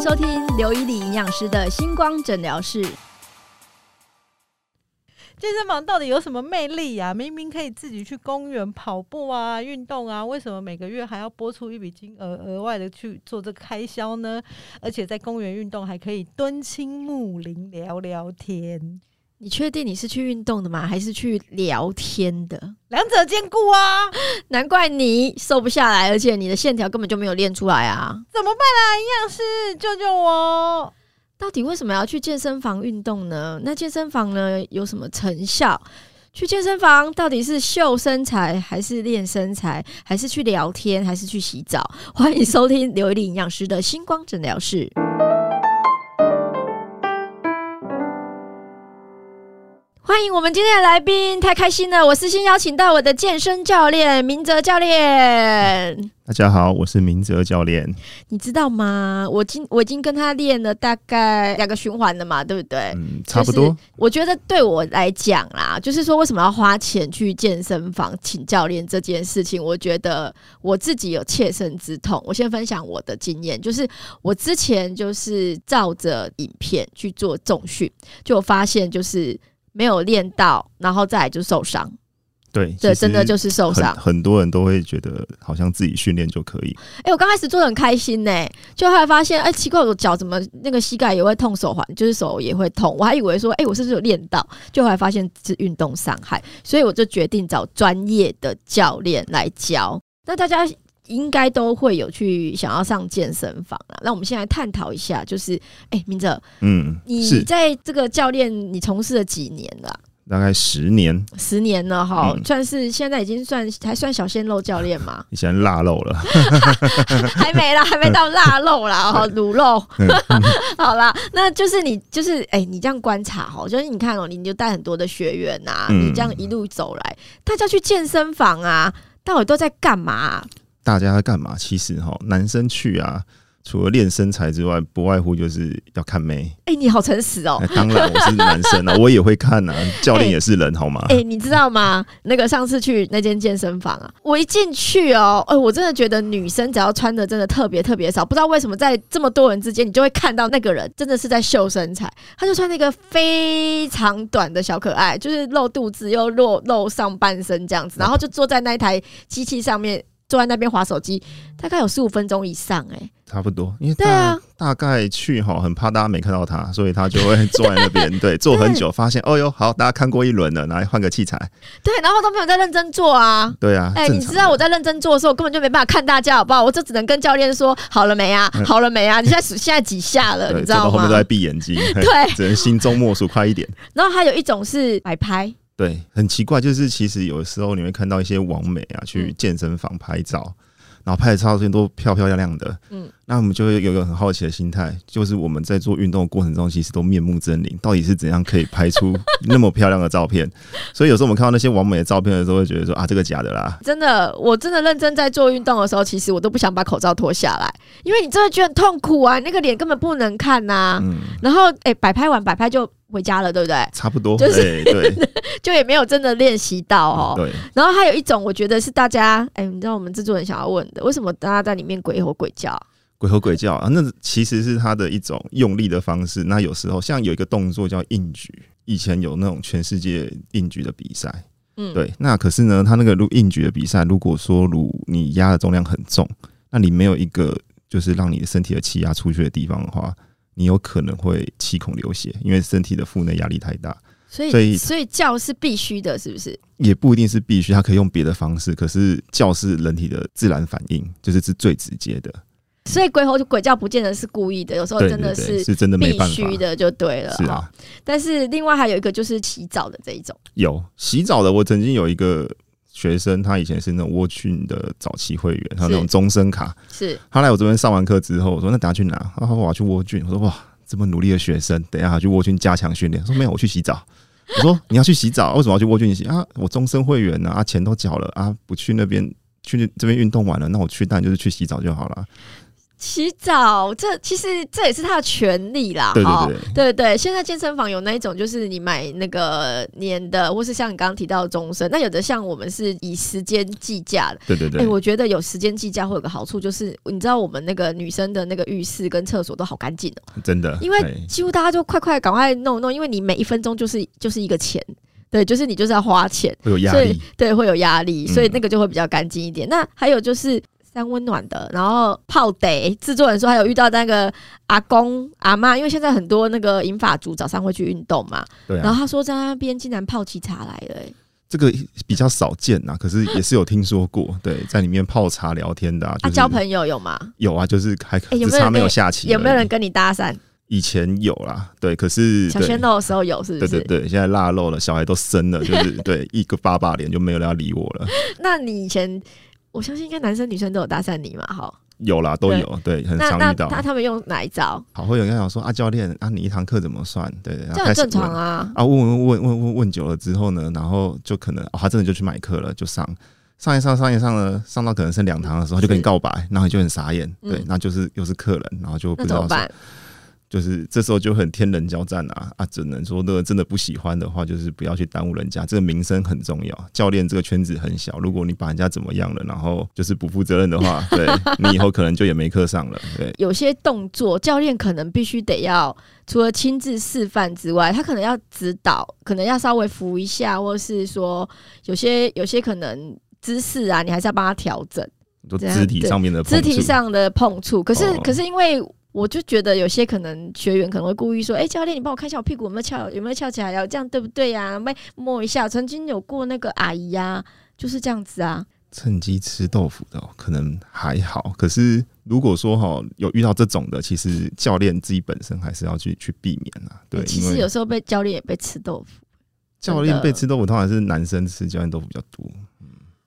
收听刘以礼营养师的星光诊疗室。健身房到底有什么魅力呀、明明可以自己去公园跑步啊、运动啊，为什么每个月还要拨出一笔金额额外的去做这个开销呢？而且在公园运动还可以蹲青木林聊聊天，你确定你是去运动的吗？还是去聊天的？两者兼顾啊！难怪你瘦不下来，而且你的线条根本就没有练出来啊！怎么办啊？营养师救救我！到底为什么要去健身房运动呢？那健身房呢有什么成效？去健身房到底是秀身材，还是练身材，还是去聊天，还是去洗澡？欢迎收听刘一丽营养师的星光诊疗室。欢迎我们今天的来宾，太开心了！我私心邀请到我的健身教练明哲教练。大家好，我是明哲教练。你知道吗？我今我已经跟他练了大概两个循环了嘛，对不对？嗯，差不多。我觉得对我来讲啦，就是说为什么要花钱去健身房请教练这件事情，我觉得我自己有切身之痛。我先分享我的经验，就是我之前就是照着影片去做重训，就发现就是没有练到，然后再来就受伤。对，这真的就是受伤很很多人都会觉得好像自己训练就可以。哎、我刚开始做的很开心呢、就后来发现，哎、奇怪，我脚怎么那个膝盖也会痛，手环就是手也会痛，我还以为说，哎、我是不是有练到？就后来发现是运动伤害，所以我就决定找专业的教练来教。那大家应该都会有去想要上健身房啊。那我们现在探讨一下，就是，哎、明哲，嗯，你在这个教练你从事了几年了啊？大概十年，十年了哈，嗯算是现在已经算还算小鲜肉教练嘛？以前腊肉了。还没啦，还没到腊肉啦，哦，卤肉。好啦，那就是你，就是哎、你这样观察哦，就是你看哦，你你就带很多的学员呐、嗯你这样一路走来，大家去健身房啊，到底都在干嘛啊、大家在干嘛？其实哈，男生去啊，除了练身材之外，不外乎就是要看妹。哎、你好诚实哦。哎当然我是男生啊，我也会看啊，教练也是人，好吗？哎、你知道吗？那个上次去那间健身房啊，我一进去哦，哎、我真的觉得女生只要穿的真的特别特别少，不知道为什么在这么多人之间，你就会看到那个人真的是在秀身材。他就穿那个非常短的小可爱，就是露肚子又露露上半身这样子，然后就坐在那一台机器上面，坐在那边划手机，大概有十五分钟以上、哎，差不多，因为对啊大大概去哈，很怕大家没看到他，所以他就会坐在那边，对，坐很久，发现哦哟，好，大家看过一轮了，来换个器材，对，然后都没有在认真做啊。对啊，哎、你知道我在认真做的时候，我根本就没办法看大家，好不好？我就只能跟教练说好了没啊，好了没啊？你现在数现在几下了，你知道吗后面都？在闭眼睛，对只能心中默数，快一点。然后还有一种是摆拍，对，很奇怪，就是其实有的时候你会看到一些网美啊，去健身房拍照，然后拍的照片都漂漂亮亮的，嗯。嗯，那我们就会有一个很好奇的心态，就是我们在做运动的过程中，其实都面目狰狞，到底是怎样可以拍出那么漂亮的照片？所以有时候我们看到那些完美的照片的时候，会觉得说啊，这个假的啦。真的，我真的认真在做运动的时候，其实我都不想把口罩脱下来，因为你真的觉得很痛苦啊，那个脸根本不能看呐、嗯，然后哎，摆拍完摆拍就回家了，对不对？差不多，就是对对 就也没有真的练习到哦。对，然后还有一种，我觉得是大家哎，你知道我们制作人想要问的，为什么大家在里面鬼吼鬼叫？鬼吼鬼叫啊，那其实是他的一种用力的方式。那有时候像有一个动作叫硬举，以前有那种全世界硬举的比赛，嗯，对，那可是呢，他那个如硬举的比赛，如果说如你压的重量很重，那你没有一个就是让你的身体的气压出去的地方的话，你有可能会气孔流血，因为身体的腹内压力太大。所以所以所以叫是必须的，是不是？也不一定是必须，它可以用别的方式，可是叫是人体的自然反应，就是是最直接的。所以鬼吼鬼叫不见得是故意的，有时候真的是是真的没必。须的就对了。是啊，但是另外还有一个就是洗澡的这一种，有洗澡的，我曾经有一个学生，他以前是那种沃郡的早期会员，还有那种终身卡。是他来我这边上完课之后，我说那等下去哪？他说我要去沃郡。我说哇，这么努力的学生，等一下去沃郡加强训练。他说没有，我去洗澡。我说 你要去洗澡，为什么要去沃郡洗啊？我终身会员呢、啊，钱都缴了啊，不去那边去这边运动完了，那我去当然就是去洗澡就好了。洗澡，这其实这也是他的权利啦。对哈对对，对对，现在健身房有那一种，就是你买那个年的，或是像你刚刚提到的终身。那有的像我们是以时间计价的。对、对对对，我觉得有时间计价会有个好处，就是你知道我们那个女生的那个浴室跟厕所都好干净哦，真的，因为几乎大家就快快赶快弄弄，因为你每一分钟就是就是一个钱，对，就是你就是要花钱。会有压力，对会有压力，嗯所以那个就会比较干净一点。那还有就是三温暖的，然后泡得。制作人说还有遇到那个阿公阿妈，因为现在很多那个银发族早上会去运动嘛，对啊，然后他说在那边竟然泡起茶来了、欸这个比较少见呐，可是也是有听说过，对，在里面泡茶聊天的啊，他、就是交朋友有吗？有啊，就是还哎有没有没有人下棋，有没有人跟你搭讪？以前有啦，对，可是小鲜肉的时候有是不是？对对对，现在腊肉了，小孩都生了，就是对一个爸爸脸就没有人要理我了。那你以前我相信应该男生女生都有搭讪你嘛？哈，有啦，都有，对，很常遇到。那他们用哪一招？好，会有人跟他讲说啊，教练啊，你一堂课怎么算？对对，很正常啊。啊，问问问问问问久了之后呢，然后就可能哦，他真的就去买课了，就上上一上上一上了，上到可能剩两堂的时候，就跟你告白，然后你就很傻眼，嗯对，那就是又是客人，然后就不知道说怎么办？就是这时候就很天人交战啊啊！只能说，那个真的不喜欢的话，就是不要去耽误人家。这个名声很重要，教练这个圈子很小，如果你把人家怎么样了，然后就是不负责任的话，对你以后可能就也没课上了。对，有些动作，教练可能必须得要除了亲自示范之外，他可能要指导，可能要稍微扶一下，或是说有些有些可能姿势啊，你还是要帮他调整就肢体上面的肢碰触体上的碰触。可是、哦可是因为我就觉得有些可能学员可能会故意说：“哎、教练，你帮我看一下我屁股有没有翘，有没有翘起来呀？这样对不对呀、没摸一下。”曾经有过那个阿姨呀、就是这样子啊。趁机吃豆腐的哦、可能还好。可是如果说哈有遇到这种的，其实教练自己本身还是要去去避免啊。对，其实有时候被教练也被吃豆腐，教练被吃豆腐，通常是男生吃教练豆腐比较多。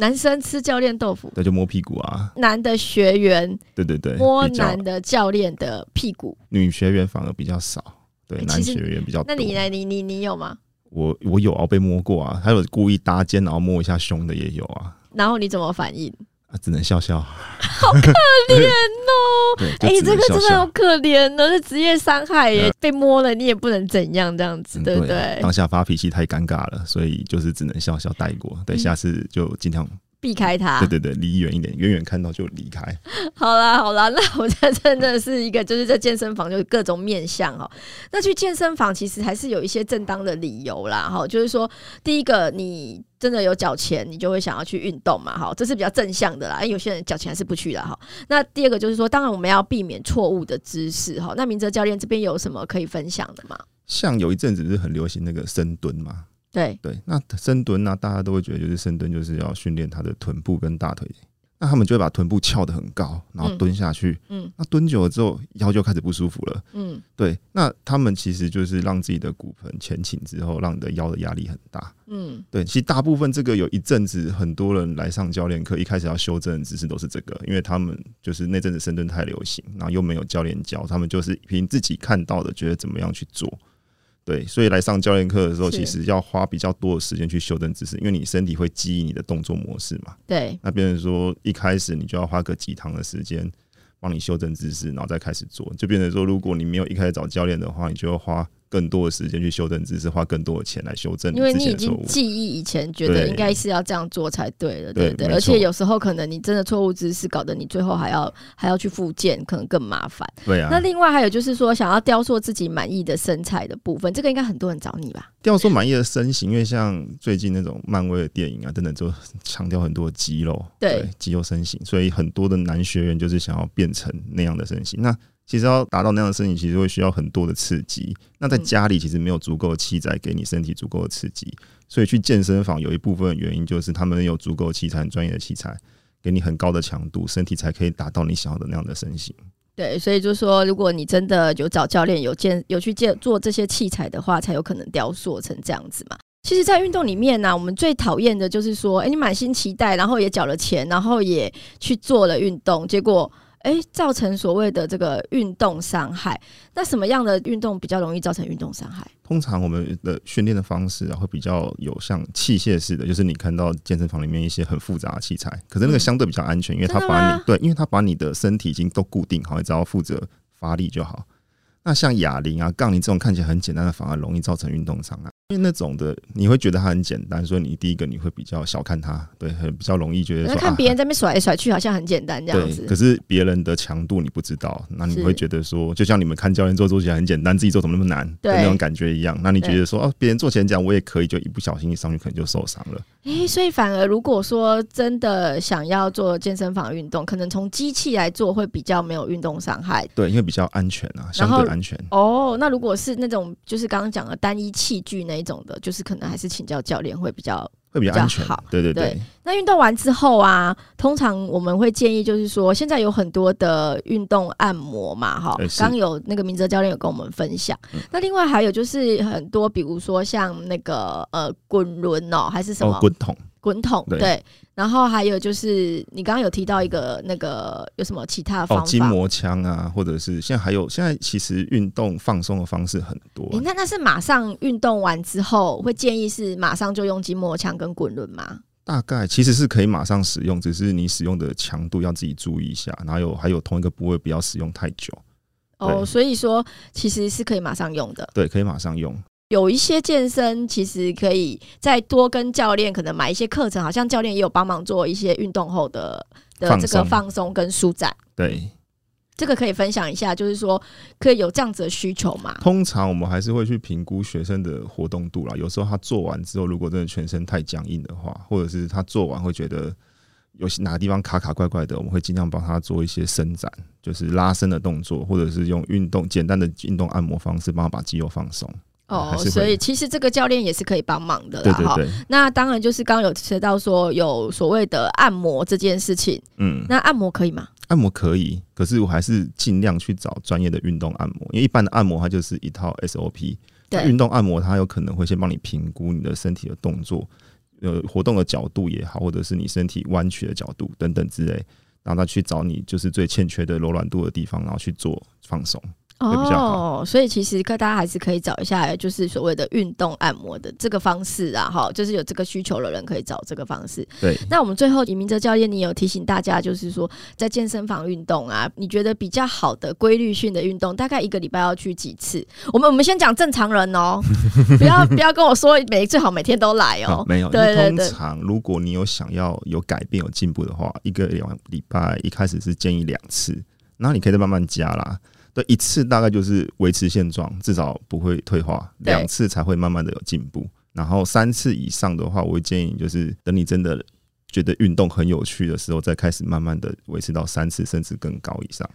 男生吃教练豆腐，那，就摸屁股啊，男的学员对对对，摸男的教练的屁股。女学员反而比较少，对，男学员比较多。那你呢？你你你有吗？我我有啊，被摸过啊，还有故意搭肩然后摸一下胸的也有啊，然后你怎么反应？啊，只能笑笑。好可怜哦！对，哎、就只能笑这个真的好。可怜呢，这职业伤害耶，被摸了你也不能怎样，这样子，嗯对不对？当下发脾气太尴尬了，所以就是只能笑笑带过。对，嗯下次就尽量，避开它。对对对，离远一点，远远看到就离开。好 啦好啦，那我这真的是一个，就是在健身房就是各种面向哈。那去健身房其实还是有一些正当的理由啦哈，就是说第一个你。真的有缴钱，你就会想要去运动嘛？哈，这是比较正向的啦。有些人缴钱还是不去啦。哈。那第二个就是说，当然我们要避免错误的姿势哈。那明哲教练这边有什么可以分享的吗？像有一阵子是很流行那个深蹲嘛？对，对，那深蹲呢、大家都会觉得就是深蹲就是要训练他的臀部跟大腿，那他们就会把臀部翘得很高，然后嗯蹲下去。嗯那蹲久了之后，腰就开始不舒服了。嗯对，那他们其实就是让自己的骨盆前倾之后，让你的腰的压力很大。嗯对，其实大部分这个有一阵子很多人来上教练课，一开始要修正的姿势都是这个，因为他们就是那阵子深蹲太流行，然后又没有教练教，他们就是凭自己看到的，觉得怎么样去做。对，所以来上教练课的时候，其实要花比较多的时间去修正姿势，因为你身体会记忆你的动作模式嘛。对，那变成说一开始你就要花个几堂的时间帮你修正姿势，然后再开始做，就变成说，如果你没有一开始找教练的话，你就要花更多的时间去修正姿势，花更多的钱来修正因为你已经。记忆以前觉得应该是要这样做才对了，对不对？而且有时候可能你真的错误姿势，搞得你最后还要还要去复健，可能更麻烦。对啊那，另外还有就是说，想要雕塑自己满意的身材的部分，这个应该很多人找你吧？雕塑满意的身形，因为像最近那种漫威的电影啊等等，就强调很多肌肉，对肌肉身形，所以很多的男学员就是想要变成那样的身形。那其实要达到那样的身形，其实会需要很多的刺激。那在嗯家里其实没有足够的器材给你身体足够的刺激，所以去健身房有一部分原因就是他们有足够的器材、很专业的器材，给你很高的强度，身体才可以达到你想要的那样的身形。对，所以就是说，如果你真的有找教练、有健、有去健做这些器材的话，才有可能雕塑成这样子嘛。其实，在运动里面呢、我们最讨厌的就是说，哎、你满心期待，然后也缴了钱，然后也去做了运动，结果，哎、造成所谓的这个运动伤害。那什么样的运动比较容易造成运动伤害？通常我们的训练的方式啊，会比较有像器械式的，就是你看到健身房里面一些很复杂的器材，可是那个嗯相对比较安全，因为它把你对，因为它把你的身体已经都固定好，你只要负责发力就好。那像哑铃啊、杠铃这种看起来很简单的，反而容易造成运动伤害。因为那种的，你会觉得它很简单，所以你第一个你会比较小看它，对，很比较容易觉得看别人在那边甩来甩去，好像很简单这样，子可。是别人的强度你不知道，那你会觉得说，就像你们看教练做做起来很简单，自己做怎么那么难的对那种感觉一样。那你觉得说，哦，别人做起来讲我也可以，就一不小心一上去可能就受伤了。诶，所以反而如果说真的想要做健身房运动，可能从机器来做会比较没有运动伤害。对，因为比较安全啊，相对安全。哦，那如果是那种就是刚刚讲的单一器具那一种的，就是可能还是请教教练会比较会比较安全。好，对对对。对，那运动完之后啊，通常我们会建议就是说，现在有很多的运动按摩嘛，哈刚有那个明哲教练有跟我们分享。嗯。那另外还有就是很多，比如说像那个呃滚轮哦，还是什么哦，滚筒，滚筒，对对。然后还有就是你刚刚有提到一个那个有什么其他的方哦，法？筋膜枪啊，或者是现在还有现在其实运动放松的方式很多那那是马上运动完之后会建议是马上就用筋膜枪跟滚轮吗？大概其实是可以马上使用，只是你使用的强度要自己注意一下，然后有还有同一个部位不要使用太久。哦，所以说其实是可以马上用的。对，可以马上用。有一些健身其实可以再多跟教练可能买一些课程，好像教练也有帮忙做一些运动后的的这个放松跟舒展。对，这个可以分享一下，就是说可以有这样子的需求嘛？通常我们还是会去评估学生的活动度啦。有时候他做完之后，如果真的全身太僵硬的话，或者是他做完会觉得有些哪个地方卡卡怪怪的，我们会尽量帮他做一些伸展，就是拉伸的动作，或者是用运动简单的运动按摩方式帮他把肌肉放松。哦所以其实这个教练也是可以帮忙的啦，哈。那当然就是刚刚有提到说有所谓的按摩这件事情，嗯，那按摩可以吗？按摩可以，可是我还是尽量去找专业的运动按摩，因为一般的按摩它就是一套 SOP。对运动按摩它有可能会先帮你评估你的身体的动作，呃，活动的角度也好，或者是你身体弯曲的角度等等之类，然后他去找你就是最欠缺的柔软度的地方，然后去做放松。会比较好哦，所以其实大家还是可以找一下，就是所谓的运动按摩的这个方式啊，哈，就是有这个需求的人可以找这个方式。对，那我们最后，李明哲教练，你有提醒大家，就是说在健身房运动啊，你觉得比较好的规律性的运动，大概一个礼拜要去几次？我们我们先讲正常人哦，不要不要跟我说每最好每天都来哦。好没有，对对对通常如果你有想要有改变、有进步的话，一个两礼拜一开始是建议两次，然后你可以再慢慢加啦。对，一次大概就是维持现状，至少不会退化，两次才会慢慢的有进步。然后三次以上的话，我会建议就是等你真的觉得运动很有趣的时候，再开始慢慢的维持到三次甚至更高以上。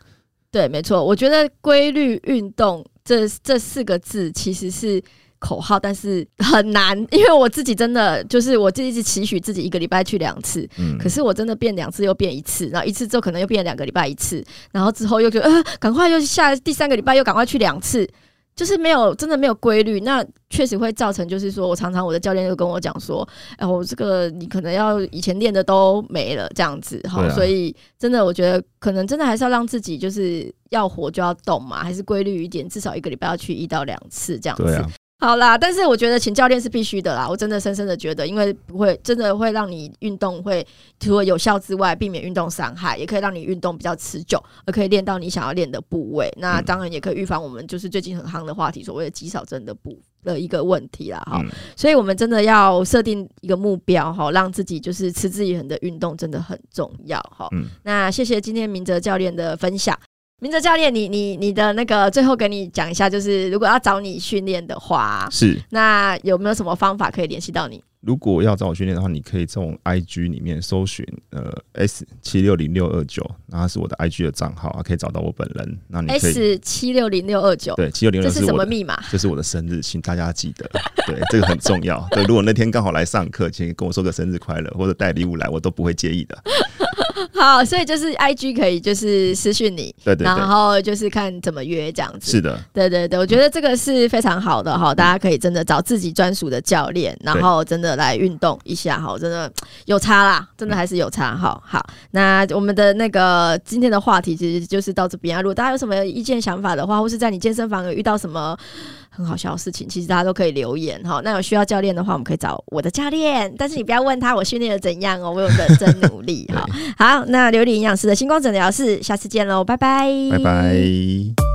对，没错，我觉得规律运动这这四个字其实是口号，但是很难，因为我自己真的就是我自己一直期许自己一个礼拜去两次，嗯，可是我真的变两次又变一次，然后一次之后可能又变两个礼拜一次，然后之后又觉得呃，赶快又下第三个礼拜又赶快去两次。就是没有真的没有规律，那确实会造成，就是说我常常我的教练就跟我讲说，哎、我这个你可能要以前练的都没了这样子哈，啊所以真的我觉得可能真的还是要让自己就是要活就要动嘛，还是规律一点，至少一个礼拜要去一到两次这样子。啊，好啦，但是我觉得请教练是必须的啦，我真的深深的觉得，因为不会真的会让你运动会除了有效之外，避免运动伤害，也可以让你运动比较持久，而可以练到你想要练的部位。那嗯当然也可以预防我们就是最近很夯的话题，所谓的肌少症的部的一个问题啦。哈、嗯，所以我们真的要设定一个目标哈，让自己就是持之以恒的运动真的很重要哈。嗯那谢谢今天明哲教练的分享。明哲教练，你你你的那个最后跟你讲一下，就是如果要找你训练的话，是。那有没有什么方法可以联系到你？如果要找我训练的话，你可以从 IG 里面搜寻呃 S 七六零六二九，然后是我的 IG 的账号，啊可以找到我本人。那你可以 S 七六零六二九，对七六零这是什六是我的，么密码？这是我的生日，请大家记得，对这个很重要。对，如果那天刚好来上课，请跟我说个生日快乐，或者带礼物来，我都不会介意的。好，所以就是 I G 可以就是私讯你，然对对然，后就是看怎么约这样子。是的，对对对，我觉得这个是非常好的哈，大家可以真的找自己专属的教练，然后真的来运动一下哈，真的有差啦，真的还是有差哈。好，那我们的那个今天的话题其实就是到这边啊。如果大家有什么意见想法的话，或是在你健身房有遇到什么很好笑的事情，其实大家都可以留言哈。那有需要教练的话，我们可以找我的教练，但是你不要问他我训练的怎样哦，我有认真努力哈。好，那琉璃营养师的星光诊疗室，下次见喽，拜拜，拜拜。